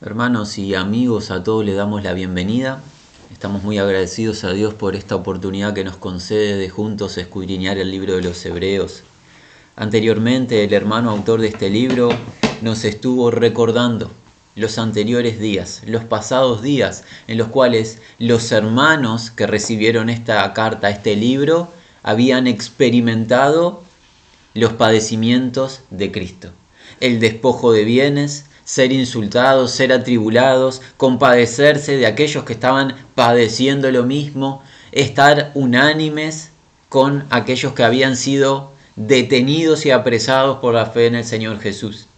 Hermanos y amigos, a todos les damos la bienvenida. Estamos muy agradecidos a Dios por esta oportunidad que nos concede de juntos escudriñar el libro de los Hebreos. Anteriormente, el hermano autor de este libro nos estuvo recordando los anteriores días, los pasados días en los cuales los hermanos que recibieron esta carta, este libro, habían experimentado los padecimientos de Cristo. El despojo de bienes, ser insultados, ser atribulados, compadecerse de aquellos que estaban padeciendo lo mismo, estar unánimes con aquellos que habían sido detenidos y apresados por la fe en el Señor Jesús.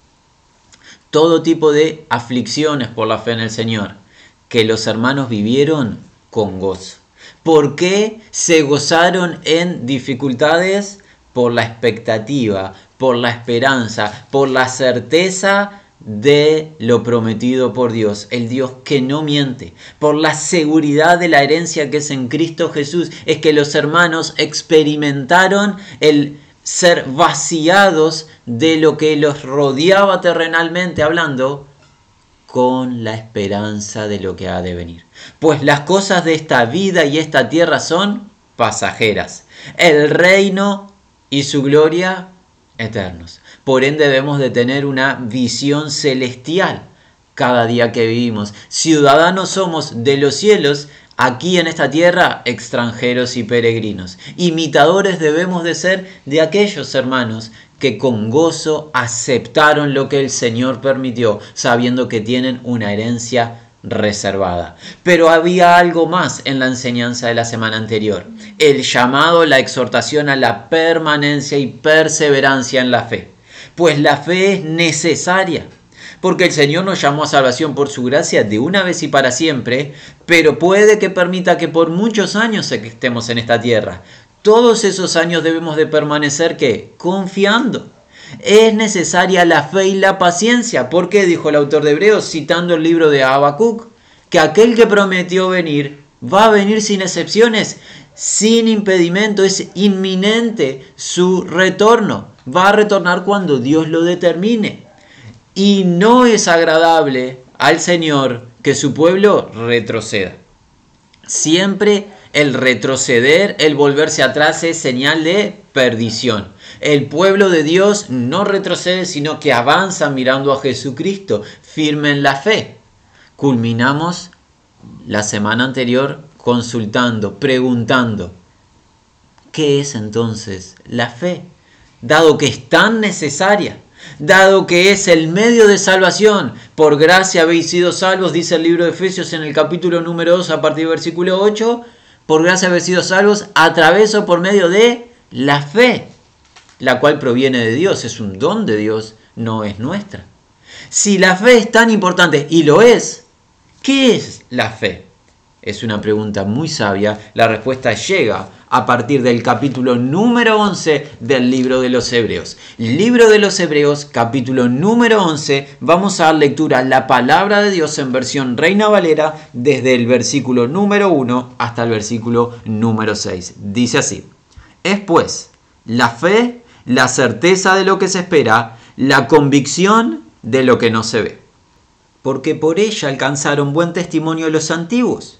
Todo tipo de aflicciones por la fe en el Señor que los hermanos vivieron con gozo. ¿Por qué se gozaron en dificultades? Por la expectativa, por la esperanza, por la certeza de lo prometido por Dios, el Dios que no miente, por la seguridad de la herencia que es en Cristo Jesús, es que los hermanos experimentaron el ser vaciados de lo que los rodeaba terrenalmente hablando, con la esperanza de lo que ha de venir. Pues las cosas de esta vida y esta tierra son pasajeras. El reino y su gloria eternos. Por ende debemos de tener una visión celestial cada día que vivimos. Ciudadanos somos de los cielos, aquí en esta tierra extranjeros y peregrinos. Imitadores debemos de ser de aquellos hermanos que con gozo aceptaron lo que el Señor permitió, sabiendo que tienen una herencia reservada. Pero había algo más en la enseñanza de la semana anterior, el llamado, la exhortación a la permanencia y perseverancia en la fe. Pues la fe es necesaria, porque el Señor nos llamó a salvación por su gracia de una vez y para siempre, pero puede que permita que por muchos años estemos en esta tierra. Todos esos años debemos de permanecer que confiando es necesaria la fe y la paciencia. porque dijo el autor de Hebreos, citando el libro de Habacuc? Que aquel que prometió venir va a venir sin excepciones, sin impedimento, es inminente su retorno. Va a retornar cuando Dios lo determine. Y no es agradable al Señor que su pueblo retroceda. Siempre el retroceder, el volverse atrás es señal de perdición. El pueblo de Dios no retrocede, sino que avanza mirando a Jesucristo, firme en la fe. Culminamos la semana anterior consultando, preguntando, ¿qué es entonces la fe? Dado que es tan necesaria, dado que es el medio de salvación, por gracia habéis sido salvos, dice el libro de Efesios en el capítulo número 2 a partir del versículo 8, por gracia habéis sido salvos a través o por medio de la fe la cual proviene de Dios, es un don de Dios, no es nuestra. Si la fe es tan importante, y lo es, ¿qué es la fe? Es una pregunta muy sabia, la respuesta llega a partir del capítulo número 11 del libro de los Hebreos. Libro de los Hebreos, capítulo número 11, vamos a dar lectura a la palabra de Dios en versión Reina Valera desde el versículo número 1 hasta el versículo número 6. Dice así, es pues la fe la certeza de lo que se espera, la convicción de lo que no se ve. Porque por ella alcanzaron buen testimonio los antiguos.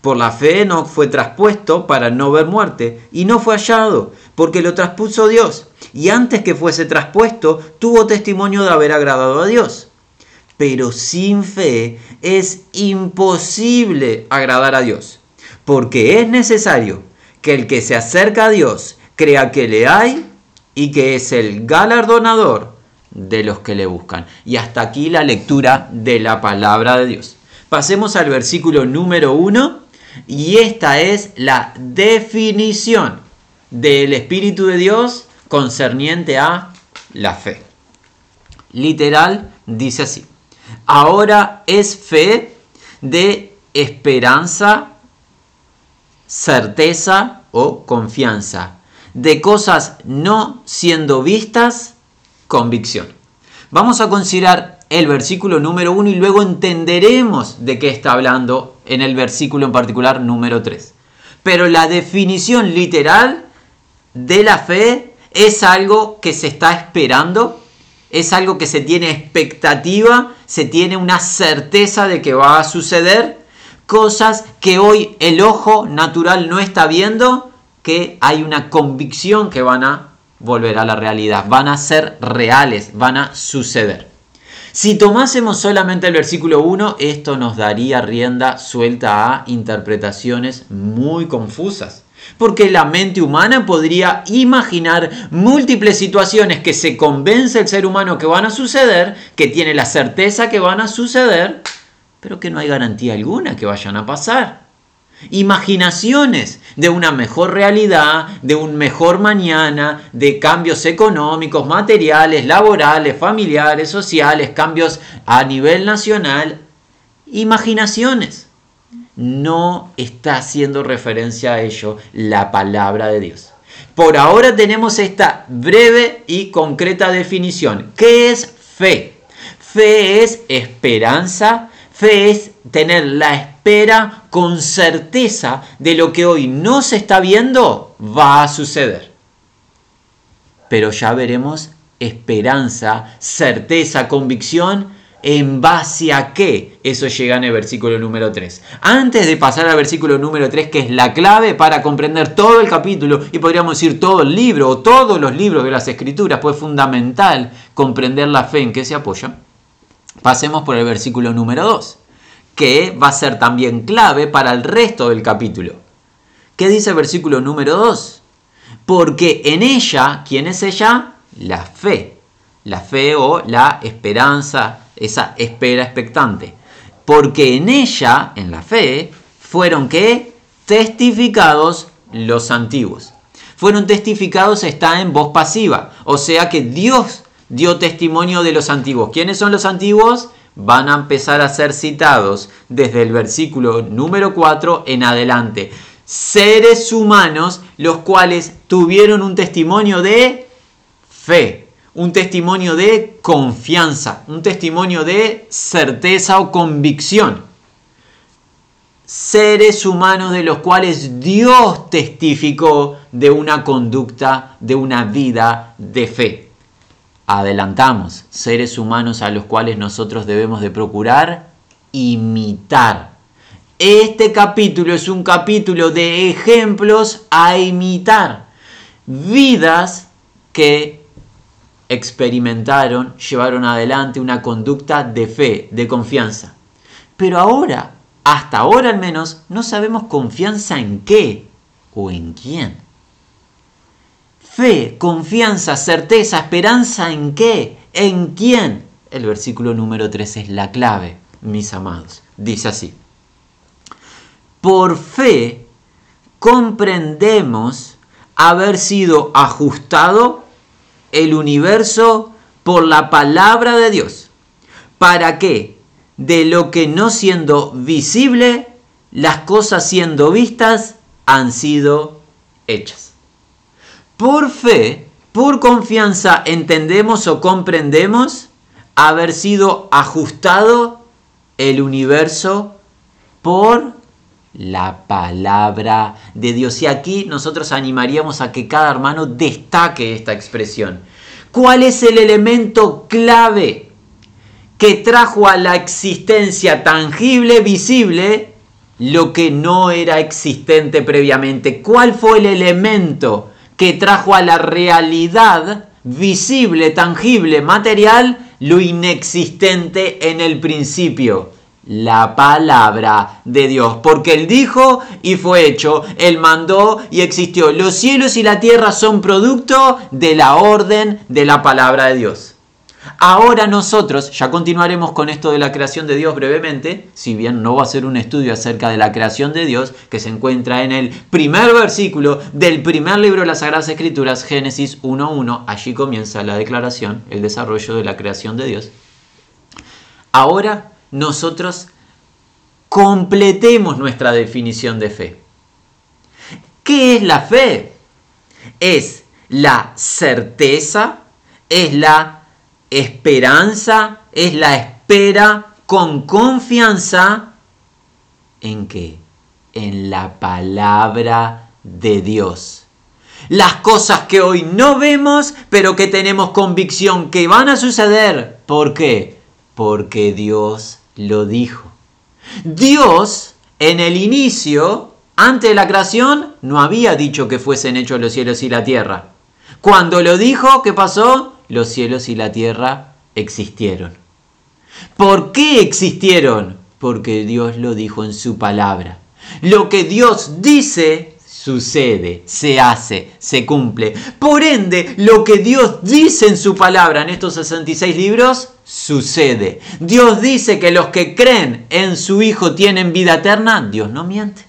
Por la fe no fue traspuesto para no ver muerte, y no fue hallado, porque lo traspuso Dios, y antes que fuese traspuesto, tuvo testimonio de haber agradado a Dios. Pero sin fe es imposible agradar a Dios, porque es necesario que el que se acerca a Dios crea que le hay y que es el galardonador de los que le buscan. Y hasta aquí la lectura de la palabra de Dios. Pasemos al versículo número 1 y esta es la definición del Espíritu de Dios concerniente a la fe. Literal dice así. Ahora es fe de esperanza, certeza o confianza, de cosas no siendo vistas, convicción. Vamos a considerar el versículo número 1 y luego entenderemos de qué está hablando en el versículo en particular número 3. Pero la definición literal de la fe es algo que se está esperando, es algo que se tiene expectativa, se tiene una certeza de que va a suceder, cosas que hoy el ojo natural no está viendo, que hay una convicción que van a volver a la realidad, van a ser reales, van a suceder. Si tomásemos solamente el versículo 1, esto nos daría rienda suelta a interpretaciones muy confusas. Porque la mente humana podría imaginar múltiples situaciones que se convence el ser humano que van a suceder, que tiene la certeza que van a suceder, pero que no hay garantía alguna que vayan a pasar imaginaciones de una mejor realidad, de un mejor mañana, de cambios económicos, materiales, laborales, familiares, sociales, cambios a nivel nacional. Imaginaciones. No está haciendo referencia a ello la palabra de Dios. Por ahora tenemos esta breve y concreta definición. ¿Qué es fe? Fe es esperanza, fe es tener la espera con certeza de lo que hoy no se está viendo va a suceder. Pero ya veremos esperanza, certeza, convicción, en base a qué eso llega en el versículo número 3. Antes de pasar al versículo número 3, que es la clave para comprender todo el capítulo y podríamos decir todo el libro o todos los libros de las escrituras, pues es fundamental comprender la fe en que se apoya, pasemos por el versículo número 2 que va a ser también clave para el resto del capítulo. ¿Qué dice el versículo número 2? Porque en ella, ¿quién es ella? La fe. La fe o la esperanza, esa espera expectante. Porque en ella, en la fe, fueron que testificados los antiguos. Fueron testificados está en voz pasiva, o sea que Dios dio testimonio de los antiguos. ¿Quiénes son los antiguos? Van a empezar a ser citados desde el versículo número 4 en adelante. Seres humanos los cuales tuvieron un testimonio de fe, un testimonio de confianza, un testimonio de certeza o convicción. Seres humanos de los cuales Dios testificó de una conducta, de una vida de fe adelantamos, seres humanos a los cuales nosotros debemos de procurar imitar. Este capítulo es un capítulo de ejemplos a imitar. Vidas que experimentaron, llevaron adelante una conducta de fe, de confianza. Pero ahora, hasta ahora al menos, no sabemos confianza en qué o en quién. Fe, confianza, certeza, esperanza en qué, en quién. El versículo número 3 es la clave, mis amados. Dice así. Por fe comprendemos haber sido ajustado el universo por la palabra de Dios, para que de lo que no siendo visible, las cosas siendo vistas han sido hechas. Por fe, por confianza, entendemos o comprendemos haber sido ajustado el universo por la palabra de Dios. Y aquí nosotros animaríamos a que cada hermano destaque esta expresión. ¿Cuál es el elemento clave que trajo a la existencia tangible, visible, lo que no era existente previamente? ¿Cuál fue el elemento que trajo a la realidad visible, tangible, material, lo inexistente en el principio. La palabra de Dios. Porque Él dijo y fue hecho. Él mandó y existió. Los cielos y la tierra son producto de la orden de la palabra de Dios. Ahora nosotros, ya continuaremos con esto de la creación de Dios brevemente, si bien no va a ser un estudio acerca de la creación de Dios, que se encuentra en el primer versículo del primer libro de las Sagradas Escrituras, Génesis 1.1, allí comienza la declaración, el desarrollo de la creación de Dios. Ahora nosotros completemos nuestra definición de fe. ¿Qué es la fe? es la certeza, es la esperanza, es la espera con confianza en qué? En la palabra de Dios. Las cosas que hoy no vemos, pero que tenemos convicción que van a suceder. ¿Por qué? Porque Dios lo dijo. Dios, en el inicio, antes de la creación, no había dicho que fuesen hechos los cielos y la tierra. Cuando lo dijo, ¿qué pasó? Los cielos y la tierra existieron. ¿Por qué existieron? Porque Dios lo dijo en su palabra. Lo que Dios dice sucede, se hace, se cumple. Por ende, lo que Dios dice en su palabra en estos 66 libros, sucede. Dios dice que los que creen en su Hijo tienen vida eterna, Dios no miente.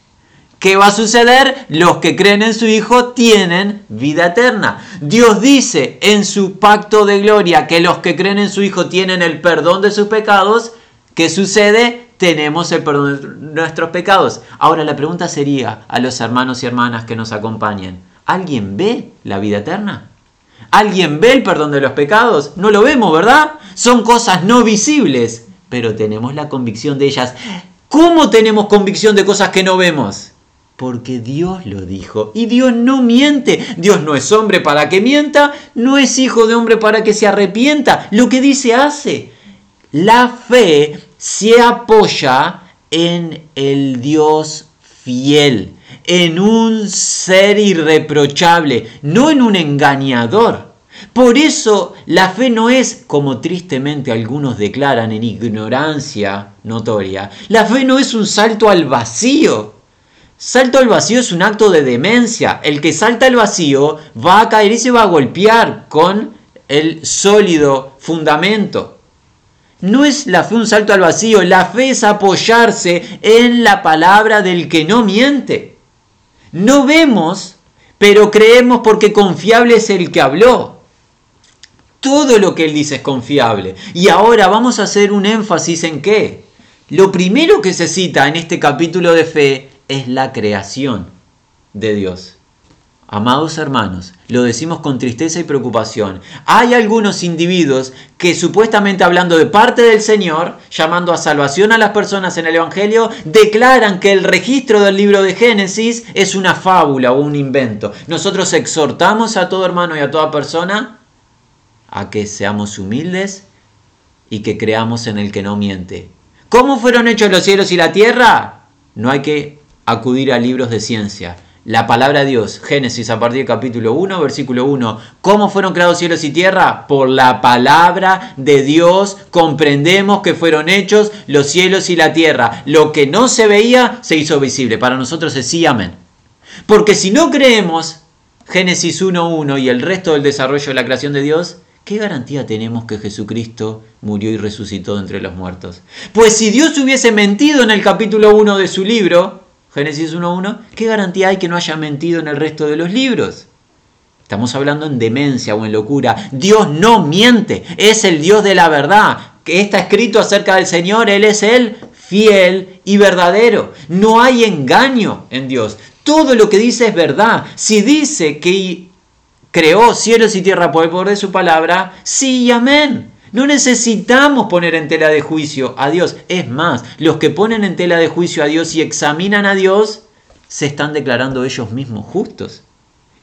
¿Qué va a suceder? Los que creen en su Hijo tienen vida eterna. Dios dice en su pacto de gloria que los que creen en su Hijo tienen el perdón de sus pecados. ¿Qué sucede? Tenemos el perdón de nuestros pecados. Ahora la pregunta sería a los hermanos y hermanas que nos acompañan. ¿Alguien ve la vida eterna? ¿Alguien ve el perdón de los pecados? No lo vemos, ¿verdad? Son cosas no visibles, pero tenemos la convicción de ellas. ¿Cómo tenemos convicción de cosas que no vemos? Porque Dios lo dijo. Y Dios no miente. Dios no es hombre para que mienta, no es hijo de hombre para que se arrepienta. Lo que dice hace. La fe se apoya en el Dios fiel, en un ser irreprochable, no en un engañador. Por eso la fe no es, como tristemente algunos declaran en ignorancia notoria, la fe no es un salto al vacío. Salto al vacío es un acto de demencia. El que salta al vacío va a caer y se va a golpear con el sólido fundamento. No es la fe un salto al vacío, la fe es apoyarse en la palabra del que no miente. No vemos, pero creemos porque confiable es el que habló. Todo lo que él dice es confiable. Y ahora vamos a hacer un énfasis en qué. Lo primero que se cita en este capítulo de fe es la creación de Dios. Amados hermanos, lo decimos con tristeza y preocupación. Hay algunos individuos que supuestamente hablando de parte del Señor, llamando a salvación a las personas en el Evangelio, declaran que el registro del libro de Génesis es una fábula o un invento. Nosotros exhortamos a todo hermano y a toda persona a que seamos humildes y que creamos en el que no miente. ¿Cómo fueron hechos los cielos y la tierra? No hay que acudir a libros de ciencia. La palabra de Dios, Génesis a partir del capítulo 1, versículo 1. ¿Cómo fueron creados cielos y tierra? Por la palabra de Dios comprendemos que fueron hechos los cielos y la tierra. Lo que no se veía se hizo visible. Para nosotros es sí, amén. Porque si no creemos Génesis 1.1 y el resto del desarrollo de la creación de Dios, ¿qué garantía tenemos que Jesucristo murió y resucitó entre los muertos? Pues si Dios hubiese mentido en el capítulo 1 de su libro, Génesis 1.1, ¿qué garantía hay que no haya mentido en el resto de los libros? Estamos hablando en demencia o en locura. Dios no miente, es el Dios de la verdad. Que está escrito acerca del Señor, Él es el fiel y verdadero. No hay engaño en Dios. Todo lo que dice es verdad. Si dice que creó cielos y tierra por el poder de su palabra, sí y amén. No necesitamos poner en tela de juicio a Dios. Es más, los que ponen en tela de juicio a Dios y examinan a Dios, se están declarando ellos mismos justos,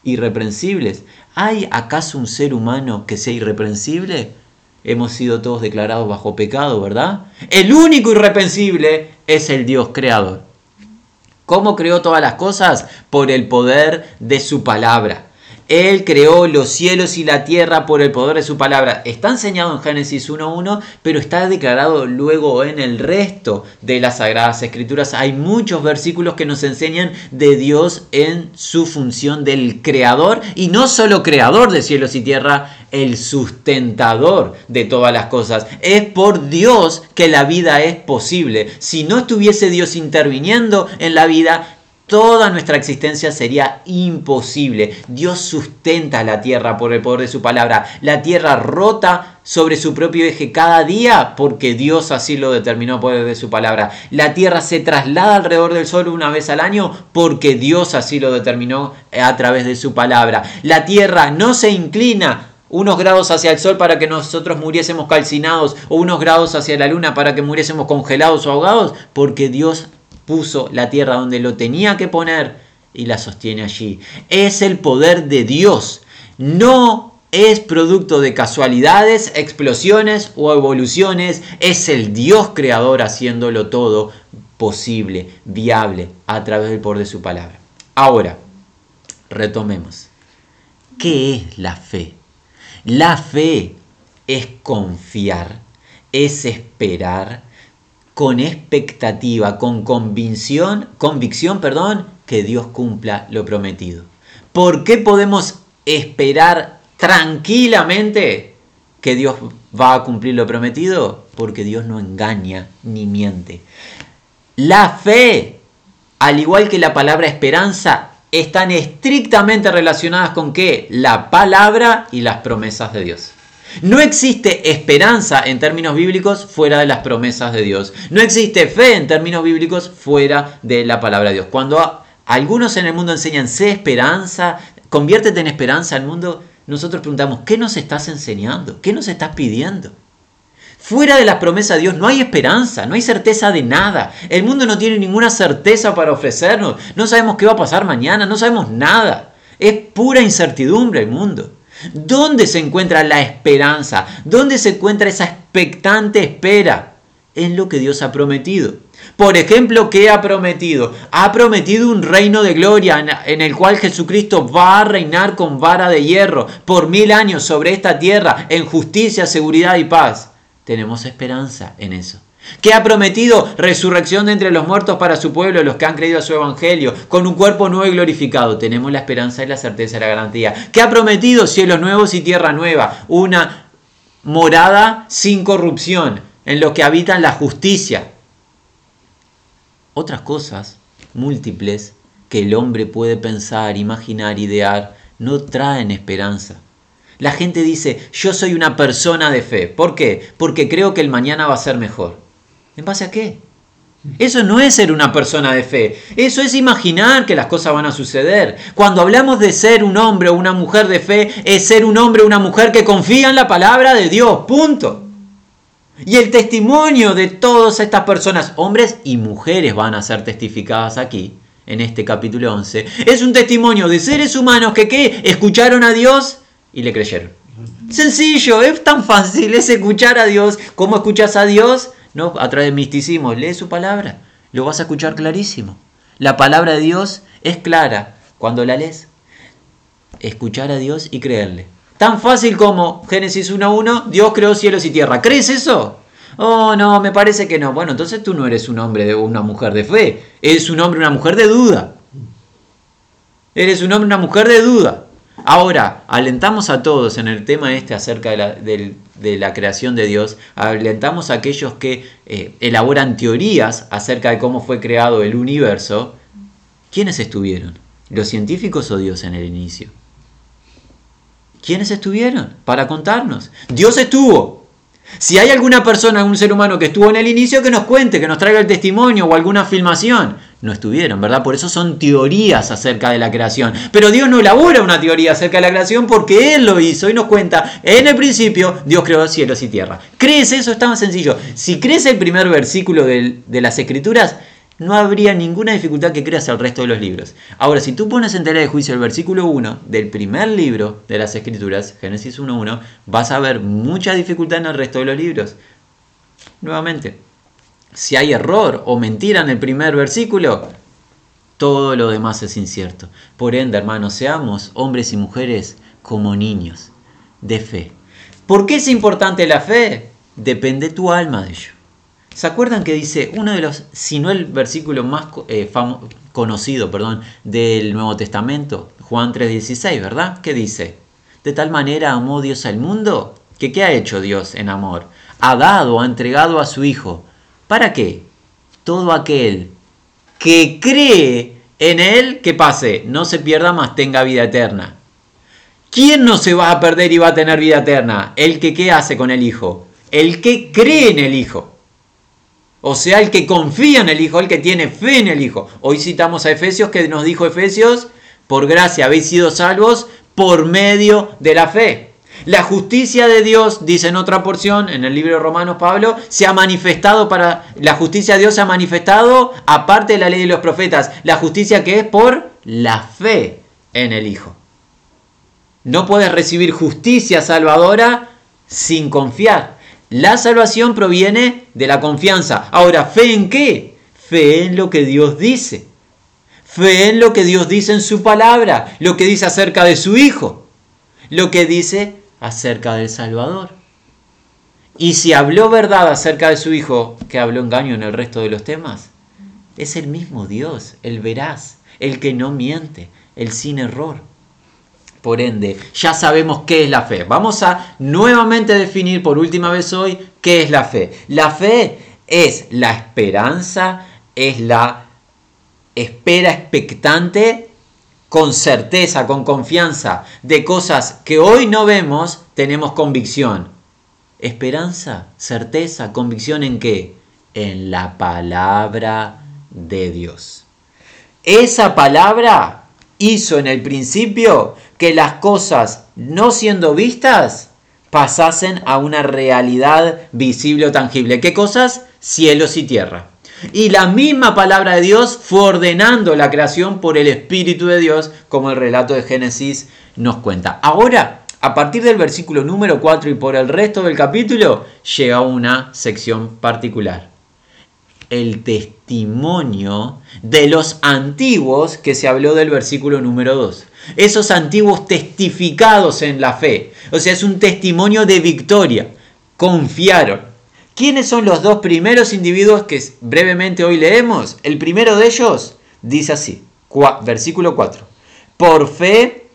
irreprensibles. ¿Hay acaso un ser humano que sea irreprensible? Hemos sido todos declarados bajo pecado, ¿verdad? El único irreprensible es el Dios creador. ¿Cómo creó todas las cosas? Por el poder de su palabra. Él creó los cielos y la tierra por el poder de su palabra. Está enseñado en Génesis 1.1, pero está declarado luego en el resto de las Sagradas Escrituras. Hay muchos versículos que nos enseñan de Dios en su función del creador y no solo creador de cielos y tierra, el sustentador de todas las cosas. Es por Dios que la vida es posible. Si no estuviese Dios interviniendo en la vida, toda nuestra existencia sería imposible. Dios sustenta la tierra por el poder de su palabra. La tierra rota sobre su propio eje cada día porque Dios así lo determinó por el poder de su palabra. La tierra se traslada alrededor del sol una vez al año porque Dios así lo determinó a través de su palabra. La tierra no se inclina unos grados hacia el sol para que nosotros muriésemos calcinados o unos grados hacia la luna para que muriésemos congelados o ahogados, porque Dios puso la tierra donde lo tenía que poner y la sostiene allí. Es el poder de Dios, no es producto de casualidades, explosiones o evoluciones, es el Dios creador haciéndolo todo posible, viable, a través del poder de su palabra. Ahora, retomemos. ¿Qué es la fe? La fe es confiar, es esperar con expectativa, con convicción, convicción, perdón, que Dios cumpla lo prometido. ¿Por qué podemos esperar tranquilamente que Dios va a cumplir lo prometido? Porque Dios no engaña ni miente. La fe, al igual que la palabra esperanza, están estrictamente relacionadas con qué? La palabra y las promesas de Dios. No existe esperanza en términos bíblicos fuera de las promesas de Dios. No existe fe en términos bíblicos fuera de la palabra de Dios. Cuando algunos en el mundo enseñan sé esperanza, conviértete en esperanza al mundo, nosotros preguntamos, ¿qué nos estás enseñando? ¿Qué nos estás pidiendo? Fuera de la promesa de Dios no hay esperanza, no hay certeza de nada. El mundo no tiene ninguna certeza para ofrecernos. No sabemos qué va a pasar mañana, no sabemos nada. Es pura incertidumbre el mundo. ¿Dónde se encuentra la esperanza? ¿Dónde se encuentra esa expectante espera? En lo que Dios ha prometido. Por ejemplo, ¿qué ha prometido? Ha prometido un reino de gloria en el cual Jesucristo va a reinar con vara de hierro por mil años sobre esta tierra en justicia, seguridad y paz tenemos esperanza en eso. Que ha prometido resurrección de entre los muertos para su pueblo, los que han creído a su evangelio, con un cuerpo nuevo y glorificado. Tenemos la esperanza y la certeza y la garantía. Que ha prometido cielos nuevos y tierra nueva, una morada sin corrupción, en lo que habitan la justicia. Otras cosas múltiples que el hombre puede pensar, imaginar, idear, no traen esperanza. La gente dice, yo soy una persona de fe. ¿Por qué? Porque creo que el mañana va a ser mejor. ¿En base a qué? Eso no es ser una persona de fe, eso es imaginar que las cosas van a suceder. Cuando hablamos de ser un hombre o una mujer de fe, es ser un hombre o una mujer que confía en la palabra de Dios, punto. Y el testimonio de todas estas personas, hombres y mujeres, van a ser testificadas aquí, en este capítulo 11. Es un testimonio de seres humanos que ¿qué? escucharon a Dios y le creyeron. Sencillo, es tan fácil, es escuchar a Dios. ¿Cómo escuchas a Dios? No, a través de misticismo. Lee su palabra, lo vas a escuchar clarísimo. La palabra de Dios es clara cuando la lees. Escuchar a Dios y creerle. Tan fácil como Génesis 1.1, Dios creó cielos y tierra. ¿Crees eso? Oh, no, me parece que no. Bueno, entonces tú no eres un hombre o una mujer de fe. Eres un hombre una mujer de duda. Eres un hombre una mujer de duda. Ahora, alentamos a todos en el tema este acerca de la, creación de Dios, alentamos a aquellos que eh, elaboran teorías acerca de cómo fue creado el universo. ¿Quiénes estuvieron? ¿Los científicos o Dios en el inicio? ¿Quiénes estuvieron para contarnos? Dios estuvo. Si hay alguna persona, algún ser humano que estuvo en el inicio, que nos cuente, que nos traiga el testimonio o alguna filmación no estuvieron, ¿verdad? Por eso son teorías acerca de la creación. Pero Dios no elabora una teoría acerca de la creación porque Él lo hizo y nos cuenta, en el principio Dios creó cielos y tierra. ¿Crees eso? Es tan sencillo. Si crees el primer versículo de, las Escrituras, no habría ninguna dificultad que creas el resto de los libros. Ahora, si tú pones en tela de juicio el versículo 1 del primer libro de las Escrituras, Génesis 1.1, vas a ver mucha dificultad en el resto de los libros. Nuevamente, si hay error o mentira en el primer versículo, todo lo demás es incierto. Por ende, hermanos, seamos hombres y mujeres como niños de fe. ¿Por qué es importante la fe? Depende tu alma de ello. ¿Se acuerdan que dice uno de los, si no el versículo más eh, conocido, perdón, del Nuevo Testamento, Juan 3:16, ¿verdad? ¿Qué dice? De tal manera amó Dios al mundo, que ¿qué ha hecho Dios en amor? Ha dado, ha entregado a su Hijo ¿Para qué? Todo aquel que cree en él, que pase, no se pierda más, tenga vida eterna. ¿Quién no se va a perder y va a tener vida eterna? El que qué hace con el Hijo. El que cree en el Hijo. O sea, el que confía en el Hijo, el que tiene fe en el Hijo. Hoy citamos a Efesios que nos dijo Efesios, por gracia habéis sido salvos por medio de la fe. La justicia de Dios, dice en otra porción, en el libro de Romanos Pablo, se ha manifestado para. La justicia de Dios se ha manifestado aparte de la ley de los profetas. La justicia que es por la fe en el Hijo. No puedes recibir justicia salvadora sin confiar. La salvación proviene de la confianza. Ahora, ¿fe en qué? Fe en lo que Dios dice. Fe en lo que Dios dice en su palabra, lo que dice acerca de su Hijo, lo que dice acerca del Salvador. Y si habló verdad acerca de su Hijo, que habló engaño en el resto de los temas, es el mismo Dios, el veraz, el que no miente, el sin error. Por ende, ya sabemos qué es la fe. Vamos a nuevamente definir por última vez hoy qué es la fe. La fe es la esperanza, es la espera expectante con certeza, con confianza de cosas que hoy no vemos, tenemos convicción. Esperanza, certeza, convicción en qué? En la palabra de Dios. Esa palabra hizo en el principio que las cosas no siendo vistas pasasen a una realidad visible o tangible. ¿Qué cosas? Cielos y tierra. Y la misma palabra de Dios fue ordenando la creación por el Espíritu de Dios, como el relato de Génesis nos cuenta. Ahora, a partir del versículo número 4 y por el resto del capítulo, llega una sección particular. El testimonio de los antiguos que se habló del versículo número 2. Esos antiguos testificados en la fe. O sea, es un testimonio de victoria. Confiaron ¿Quiénes son los dos primeros individuos que brevemente hoy leemos? El primero de ellos dice así, versículo 4. Por fe,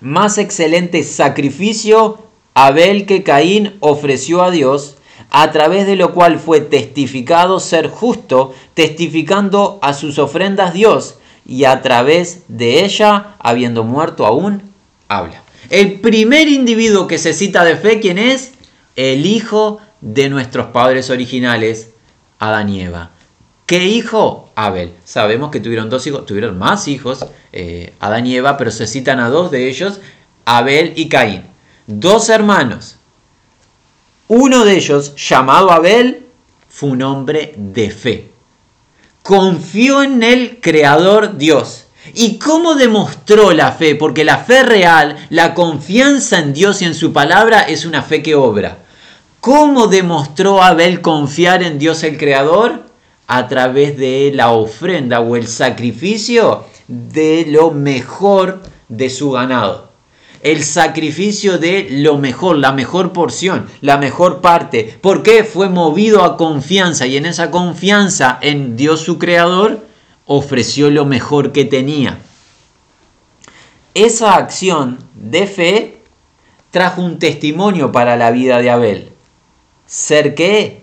más excelente sacrificio Abel que Caín ofreció a Dios, a través de lo cual fue testificado ser justo, testificando a sus ofrendas Dios, y a través de ella, habiendo muerto aún, habla. El primer individuo que se cita de fe, ¿quién es? El Hijo de nuestros padres originales, Adán y Eva. ¿Qué hijo? Abel. Sabemos que tuvieron dos hijos, tuvieron más hijos, eh, Adán y Eva, pero se citan a dos de ellos, Abel y Caín. Dos hermanos. Uno de ellos, llamado Abel, fue un hombre de fe. Confió en el Creador Dios. ¿Y cómo demostró la fe? Porque la fe real, la confianza en Dios y en su palabra es una fe que obra. ¿Cómo demostró Abel confiar en Dios el Creador? A través de la ofrenda o el sacrificio de lo mejor de su ganado. El sacrificio de lo mejor, la mejor porción, la mejor parte. ¿Por qué? Fue movido a confianza y en esa confianza en Dios su Creador ofreció lo mejor que tenía. Esa acción de fe trajo un testimonio para la vida de Abel ser qué?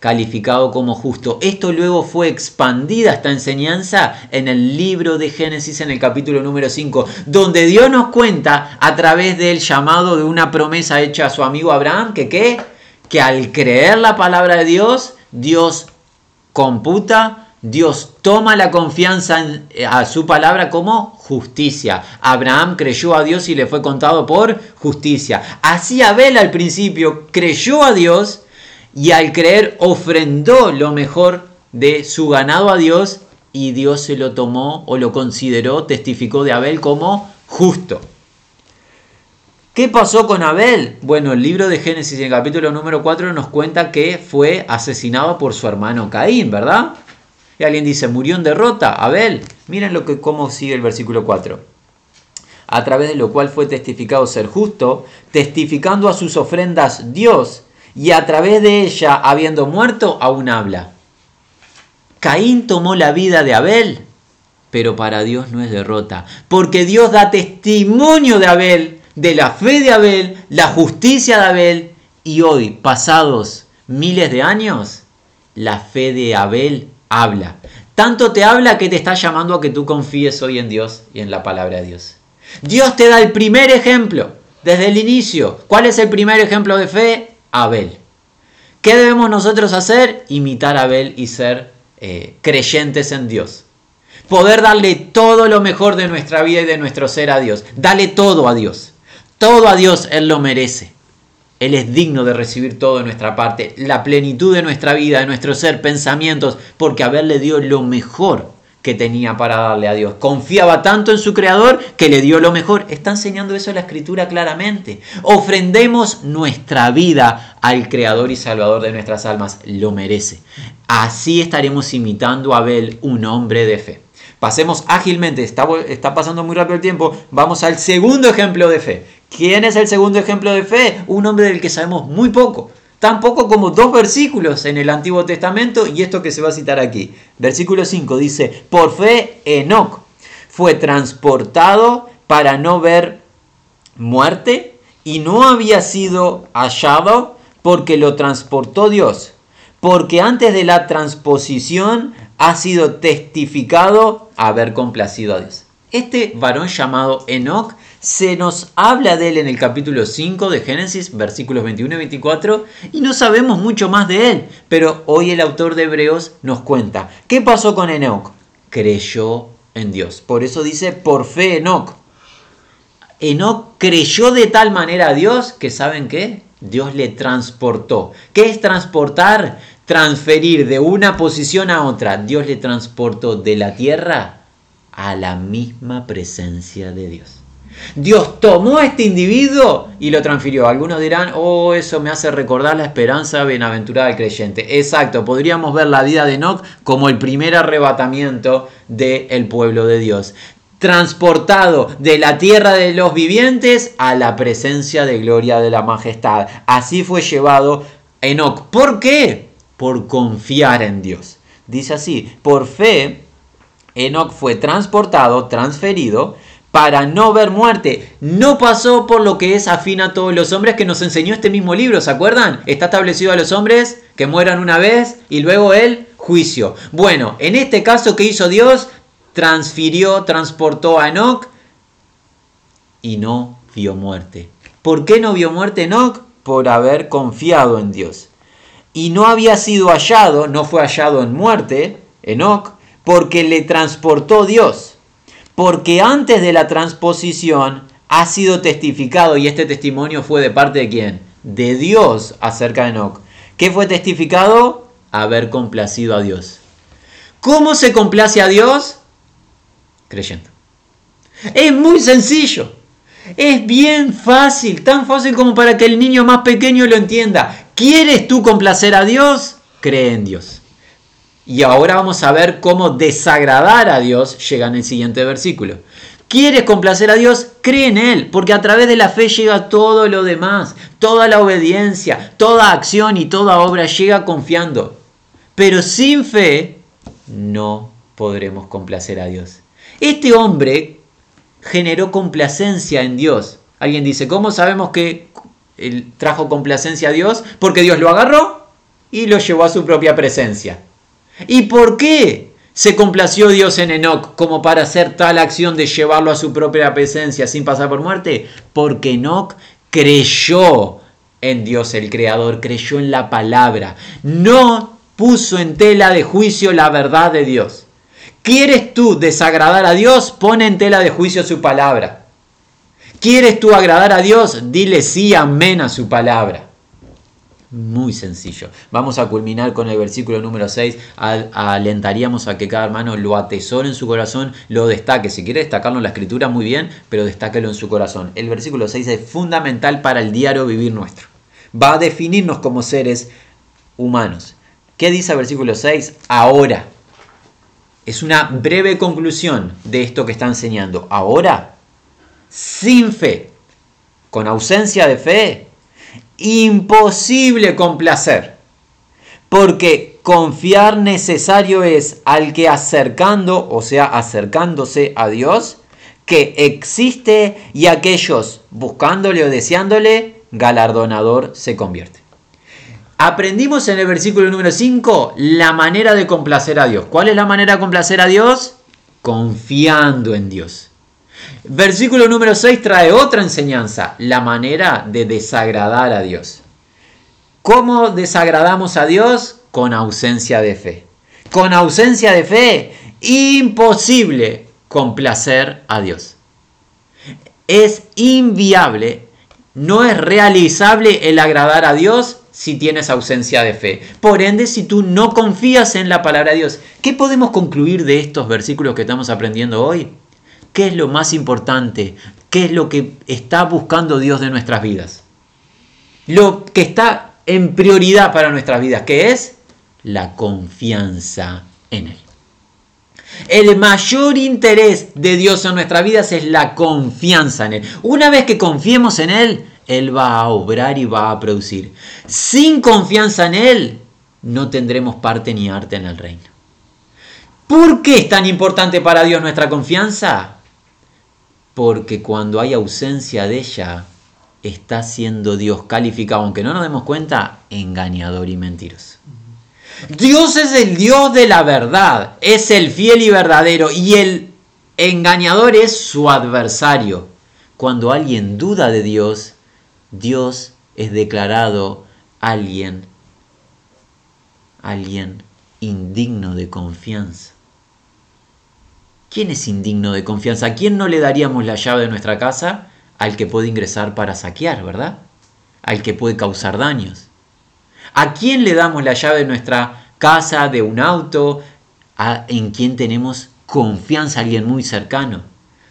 Calificado como justo. Esto luego fue expandida esta enseñanza en el libro de Génesis en el capítulo número 5, donde Dios nos cuenta a través del llamado de una promesa hecha a su amigo Abraham, que qué? Que al creer la palabra de Dios, Dios computa Dios toma la confianza eh, a su palabra como justicia. Abraham creyó a Dios y le fue contado por justicia. Así Abel al principio creyó a Dios y al creer ofrendó lo mejor de su ganado a Dios y Dios se lo tomó o lo consideró, testificó de Abel como justo. ¿Qué pasó con Abel? Bueno, el libro de Génesis en el capítulo número 4 nos cuenta que fue asesinado por su hermano Caín, ¿verdad? Y alguien dice, murió en derrota, Abel. Miren lo que, cómo sigue el versículo 4. A través de lo cual fue testificado ser justo, testificando a sus ofrendas Dios, y a través de ella, habiendo muerto, aún habla. Caín tomó la vida de Abel, pero para Dios no es derrota, porque Dios da testimonio de Abel, de la fe de Abel, la justicia de Abel, y hoy, pasados miles de años, la fe de Abel habla. Tanto te habla que te está llamando a que tú confíes hoy en Dios y en la palabra de Dios. Dios te da el primer ejemplo desde el inicio. ¿Cuál es el primer ejemplo de fe? Abel. ¿Qué debemos nosotros hacer? Imitar a Abel y ser eh, creyentes en Dios. Poder darle todo lo mejor de nuestra vida y de nuestro ser a Dios. Dale todo a Dios. Todo a Dios Él lo merece. Él es digno de recibir todo de nuestra parte, la plenitud de nuestra vida, de nuestro ser, pensamientos, porque Abel le dio lo mejor que tenía para darle a Dios. Confiaba tanto en su Creador que le dio lo mejor. Está enseñando eso la Escritura claramente. Ofrendemos nuestra vida al Creador y Salvador de nuestras almas. Lo merece. Así estaremos imitando a Abel, un hombre de fe. Pasemos ágilmente, está, está pasando muy rápido el tiempo. Vamos al segundo ejemplo de fe. ¿Quién es el segundo ejemplo de fe? Un hombre del que sabemos muy poco. Tan poco como dos versículos en el Antiguo Testamento y esto que se va a citar aquí. Versículo 5 dice, por fe Enoch fue transportado para no ver muerte y no había sido hallado porque lo transportó Dios. Porque antes de la transposición ha sido testificado haber complacido a Dios. Este varón llamado Enoch se nos habla de él en el capítulo 5 de Génesis, versículos 21 y 24, y no sabemos mucho más de él, pero hoy el autor de Hebreos nos cuenta. ¿Qué pasó con Enoch? Creyó en Dios. Por eso dice, por fe Enoch. Enoch creyó de tal manera a Dios que, ¿saben qué? Dios le transportó. ¿Qué es transportar? Transferir de una posición a otra. Dios le transportó de la tierra a la misma presencia de Dios. Dios tomó a este individuo y lo transfirió. Algunos dirán, oh, eso me hace recordar la esperanza bienaventurada del creyente. Exacto, podríamos ver la vida de Enoch como el primer arrebatamiento del pueblo de Dios. Transportado de la tierra de los vivientes a la presencia de gloria de la majestad. Así fue llevado Enoch. ¿Por qué? Por confiar en Dios. Dice así, por fe, Enoch fue transportado, transferido, para no ver muerte. No pasó por lo que es afín a todos los hombres que nos enseñó este mismo libro, ¿se acuerdan? Está establecido a los hombres que mueran una vez y luego el juicio. Bueno, en este caso, ¿qué hizo Dios? Transfirió, transportó a Enoch y no vio muerte. ¿Por qué no vio muerte Enoch? Por haber confiado en Dios. Y no había sido hallado, no fue hallado en muerte, Enoch, porque le transportó Dios porque antes de la transposición ha sido testificado, y este testimonio fue de parte de quién? De Dios acerca de Enoch. ¿Qué fue testificado? Haber complacido a Dios. ¿Cómo se complace a Dios? Creyendo. Es muy sencillo. Es bien fácil, tan fácil como para que el niño más pequeño lo entienda. ¿Quieres tú complacer a Dios? Cree en Dios. Y ahora vamos a ver cómo desagradar a Dios llega en el siguiente versículo. ¿Quieres complacer a Dios? Cree en Él, porque a través de la fe llega todo lo demás, toda la obediencia, toda acción y toda obra llega confiando. Pero sin fe no podremos complacer a Dios. Este hombre generó complacencia en Dios. Alguien dice, ¿cómo sabemos que él trajo complacencia a Dios? Porque Dios lo agarró y lo llevó a su propia presencia. ¿Y por qué se complació Dios en Enoch como para hacer tal acción de llevarlo a su propia presencia sin pasar por muerte? Porque Enoch creyó en Dios el Creador, creyó en la palabra, no puso en tela de juicio la verdad de Dios. ¿Quieres tú desagradar a Dios? Pone en tela de juicio su palabra. ¿Quieres tú agradar a Dios? Dile sí, amén a su palabra. Muy sencillo. Vamos a culminar con el versículo número 6. alentaríamos a que cada hermano lo atesore en su corazón, lo destaque. Si quiere destacarlo en la escritura, muy bien, pero destáquelo en su corazón. El versículo 6 es fundamental para el diario vivir nuestro. Va a definirnos como seres humanos. ¿Qué dice el versículo 6? Ahora. Es una breve conclusión de esto que está enseñando. Ahora, sin fe, con ausencia de fe, imposible complacer, porque confiar necesario es al que acercando, o sea, acercándose a Dios, que existe y aquellos buscándole o deseándole, galardonador se convierte. Aprendimos en el versículo número 5 la manera de complacer a Dios. ¿Cuál es la manera de complacer a Dios? Confiando en Dios. Versículo número 6 trae otra enseñanza, la manera de desagradar a Dios. ¿Cómo desagradamos a Dios? Con ausencia de fe. Con ausencia de fe, imposible complacer a Dios. Es inviable, no es realizable el agradar a Dios si tienes ausencia de fe. Por ende, si tú no confías en la palabra de Dios, ¿qué podemos concluir de estos versículos que estamos aprendiendo hoy? ¿Qué es lo más importante? ¿Qué es lo que está buscando Dios de nuestras vidas? Lo que está en prioridad para nuestras vidas, que es la confianza en Él. El mayor interés de Dios en nuestras vidas es la confianza en Él. Una vez que confiemos en Él, Él va a obrar y va a producir. Sin confianza en Él, no tendremos parte ni arte en el reino. ¿Por qué es tan importante para Dios nuestra confianza? Porque cuando hay ausencia de ella, está siendo Dios calificado, aunque no nos demos cuenta, engañador y mentiroso. Dios es el Dios de la verdad, es el fiel y verdadero y el engañador es su adversario. Cuando alguien duda de Dios, Dios es declarado alguien, alguien indigno de confianza. ¿Quién es indigno de confianza? ¿A quién no le daríamos la llave de nuestra casa? Al que puede ingresar para saquear, ¿verdad? Al que puede causar daños. ¿A quién le damos la llave de nuestra casa, de un auto? ¿A, ¿En quién tenemos confianza? Alguien muy cercano.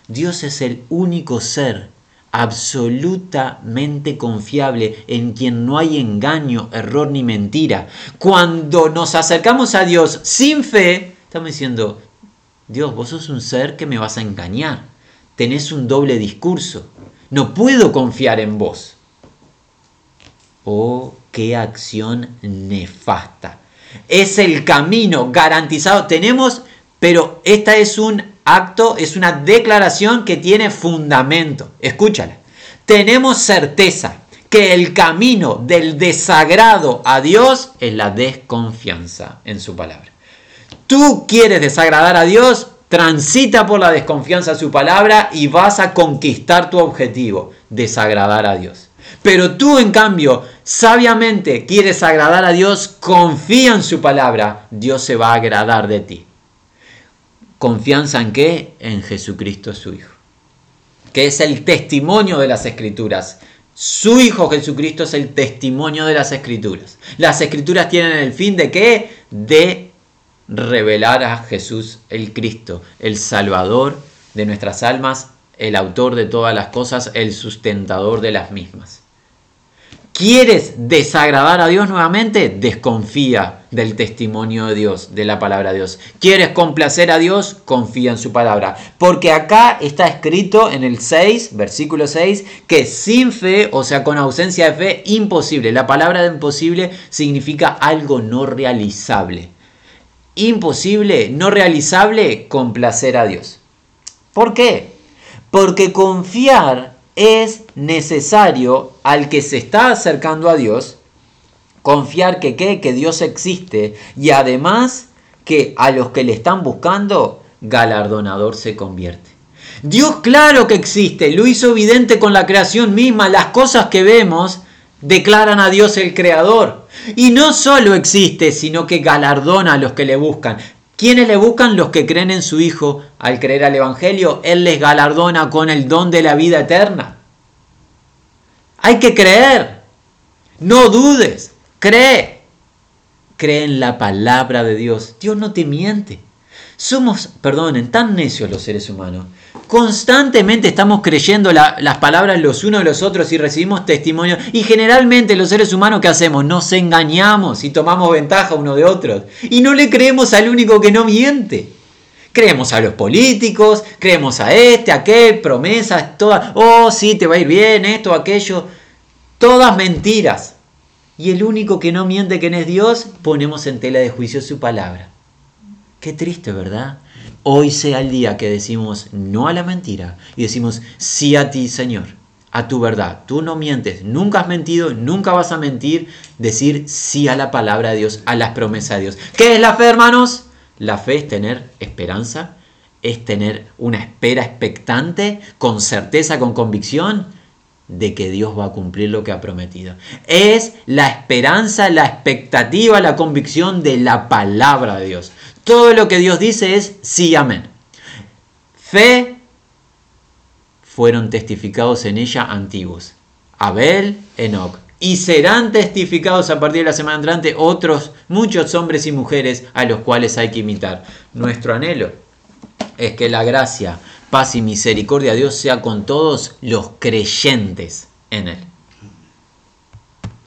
Dios es el único ser absolutamente confiable, en quien no hay engaño, error ni mentira. Cuando nos acercamos a Dios sin fe, estamos diciendo, Dios, vos sos un ser que me vas a engañar. Tenés un doble discurso. No puedo confiar en vos. Oh, qué acción nefasta. Es el camino garantizado. Tenemos, pero esta es un acto, es una declaración que tiene fundamento. Escúchala. Tenemos certeza que el camino del desagrado a Dios es la desconfianza en su palabra. Tú quieres desagradar a Dios, transita por la desconfianza en su palabra y vas a conquistar tu objetivo, desagradar a Dios. Pero tú, en cambio, sabiamente quieres agradar a Dios, confía en su palabra, Dios se va a agradar de ti. ¿Confianza en qué? En Jesucristo su Hijo, que es el testimonio de las Escrituras. Su Hijo Jesucristo es el testimonio de las Escrituras. Las Escrituras tienen el fin de qué? De revelar a Jesús el Cristo, el Salvador de nuestras almas, el autor de todas las cosas, el sustentador de las mismas. ¿Quieres desagradar a Dios nuevamente? Desconfía del testimonio de Dios, de la palabra de Dios. ¿Quieres complacer a Dios? Confía en su palabra. Porque acá está escrito en el 6, versículo 6, que sin fe, o sea, con ausencia de fe, imposible. La palabra de imposible significa algo no realizable. Imposible, no realizable, complacer a Dios. ¿Por qué? Porque confiar es necesario al que se está acercando a Dios confiar que, que Dios existe y además que a los que le están buscando galardonador se convierte. Dios claro que existe, lo hizo evidente con la creación misma, las cosas que vemos declaran a Dios el creador. Y no solo existe, sino que galardona a los que le buscan. ¿Quiénes le buscan? Los que creen en su Hijo. Al creer al Evangelio, Él les galardona con el don de la vida eterna. Hay que creer. No dudes. Cree. Cree en la palabra de Dios. Dios no te miente. Somos, perdonen, tan necios los seres humanos. Constantemente estamos creyendo las palabras los unos de los otros y recibimos testimonio. Y generalmente los seres humanos, ¿qué hacemos? Nos engañamos y tomamos ventaja uno de otros. Y no le creemos al único que no miente. Creemos a los políticos, creemos a este, aquel, promesas, todas. Oh, sí, te va a ir bien, esto, aquello. Todas mentiras. Y el único que no miente, que es Dios, ponemos en tela de juicio su palabra. Qué triste, ¿verdad? Hoy sea el día que decimos no a la mentira y decimos sí a ti, Señor, a tu verdad. Tú no mientes, nunca has mentido, nunca vas a mentir. Decir sí a la palabra de Dios, a las promesas de Dios. ¿Qué es la fe, hermanos? La fe es tener esperanza, es tener una espera expectante, con certeza, con convicción de que Dios va a cumplir lo que ha prometido. Es la esperanza, la expectativa, la convicción de la palabra de Dios. Todo lo que Dios dice es sí, amén. Fe fueron testificados en ella antiguos. Abel, Enoch. Y serán testificados a partir de la semana entrante otros, muchos hombres y mujeres a los cuales hay que imitar. Nuestro anhelo es que la gracia, paz y misericordia de Dios sea con todos los creyentes en Él.